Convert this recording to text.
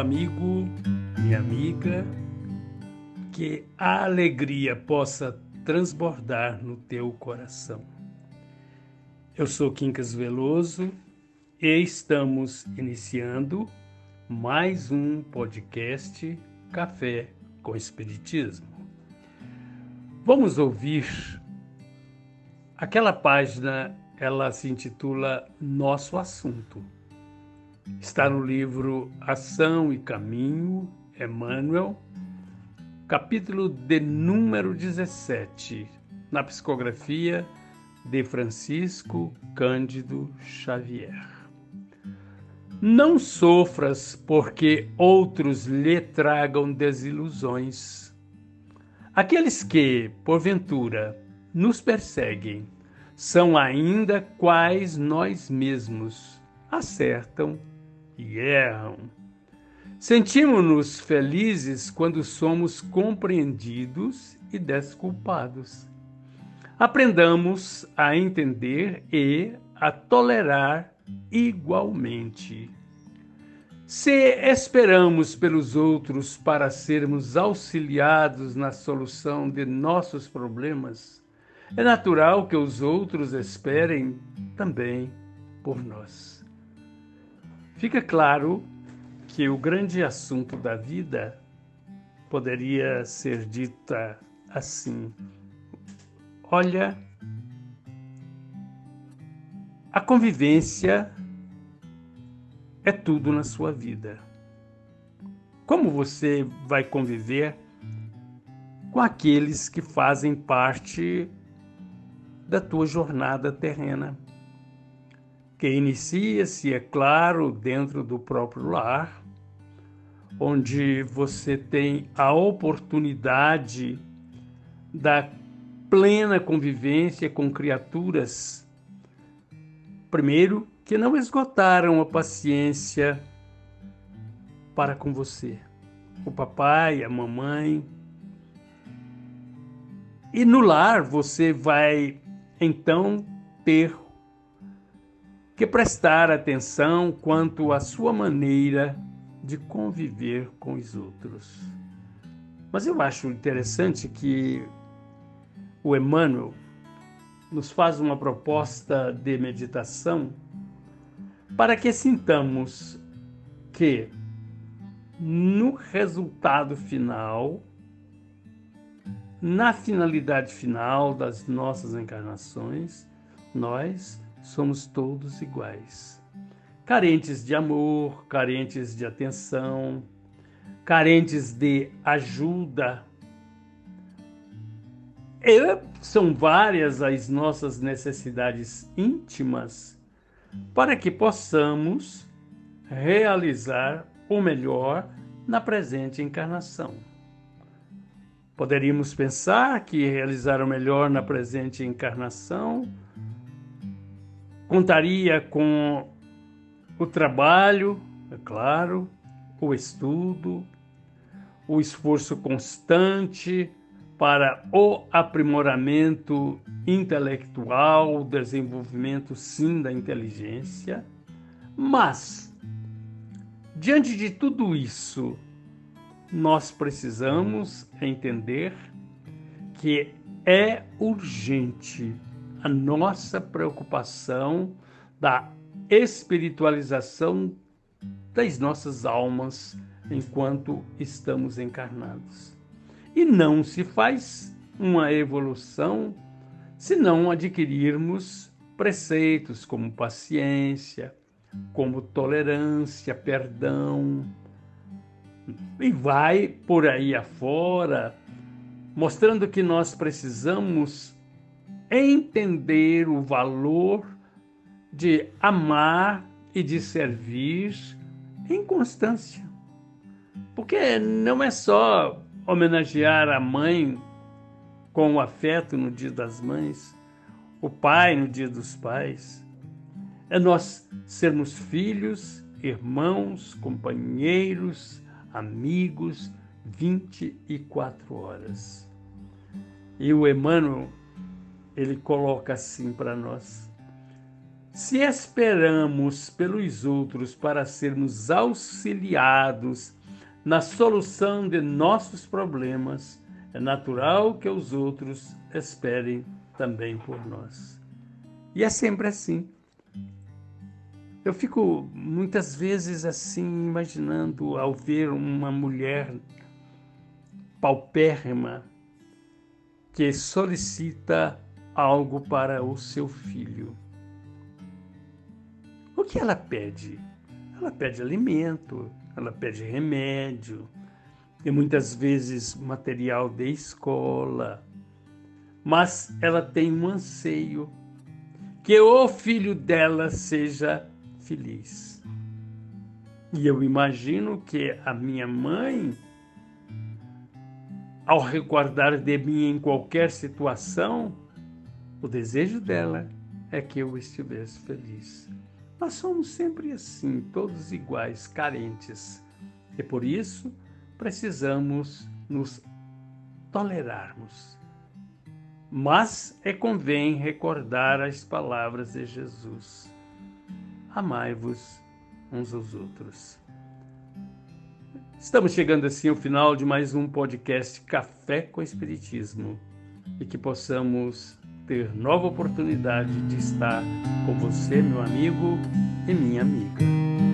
amigo, minha amiga, que a alegria possa transbordar no teu coração. Eu sou Quincas Veloso e estamos iniciando mais um podcast Café com Espiritismo. Vamos ouvir aquela página, ela se intitula Nosso Assunto Está no livro Ação e Caminho, Emmanuel, capítulo de número 17, na psicografia de Francisco Cândido Xavier. Não sofras porque outros lhe tragam desilusões. Aqueles que, porventura, nos perseguem são ainda quais nós mesmos, acertam e erram. Sentimos-nos felizes quando somos compreendidos e desculpados. Aprendamos a entender e a tolerar igualmente. Se esperamos pelos outros para sermos auxiliados na solução de nossos problemas, é natural que os outros esperem também por nós. Fica claro que o grande assunto da vida poderia ser dita assim: olha, a convivência é tudo na sua vida. Como você vai conviver com aqueles que fazem parte da tua jornada terrena? Que inicia-se, é claro, dentro do próprio lar, onde você tem a oportunidade da plena convivência com criaturas, primeiro, que não esgotaram a paciência para com você, o papai, a mamãe. E no lar você vai então ter que prestar atenção quanto à sua maneira de conviver com os outros. Mas eu acho interessante que o Emmanuel nos faz uma proposta de meditação para que sintamos que no resultado final, na finalidade final das nossas encarnações, nós somos todos iguais. Carentes de amor, carentes de atenção, carentes de ajuda. E são várias as nossas necessidades íntimas para que possamos realizar o melhor na presente encarnação. Poderíamos pensar que realizar o melhor na presente encarnação Contaria com o trabalho, é claro, o estudo, o esforço constante para o aprimoramento intelectual, o desenvolvimento sim da inteligência, mas diante de tudo isso, nós precisamos entender que é urgente a nossa preocupação da espiritualização das nossas almas enquanto estamos encarnados. E não se faz uma evolução se não adquirirmos preceitos como paciência, como tolerância, perdão, e vai por aí afora, mostrando que nós precisamos entender o valor de amar e de servir em constância. Porque não é só homenagear a mãe com o afeto no Dia das Mães, o pai no Dia dos Pais. É nós sermos filhos, irmãos, companheiros, amigos, 24 horas. E o Emmanuel ele coloca assim para nós: Se esperamos pelos outros para sermos auxiliados na solução de nossos problemas, é natural que os outros esperem também por nós. E é sempre assim. Eu fico muitas vezes assim, imaginando ao ver uma mulher paupérrima que solicita algo para o seu filho. O que ela pede? Ela pede alimento, ela pede remédio, e muitas vezes material de escola. Mas ela tem um anseio que o filho dela seja feliz. E eu imagino que a minha mãe, ao recordar de mim em qualquer situação, o desejo dela é que eu estivesse feliz. Nós somos sempre assim, todos iguais, carentes. E por isso precisamos nos tolerarmos. Mas é convém recordar as palavras de Jesus amai-vos uns aos outros. Estamos chegando assim ao final de mais um podcast Café com Espiritismo e que possamos ter nova oportunidade de estar com você, meu amigo e minha amiga.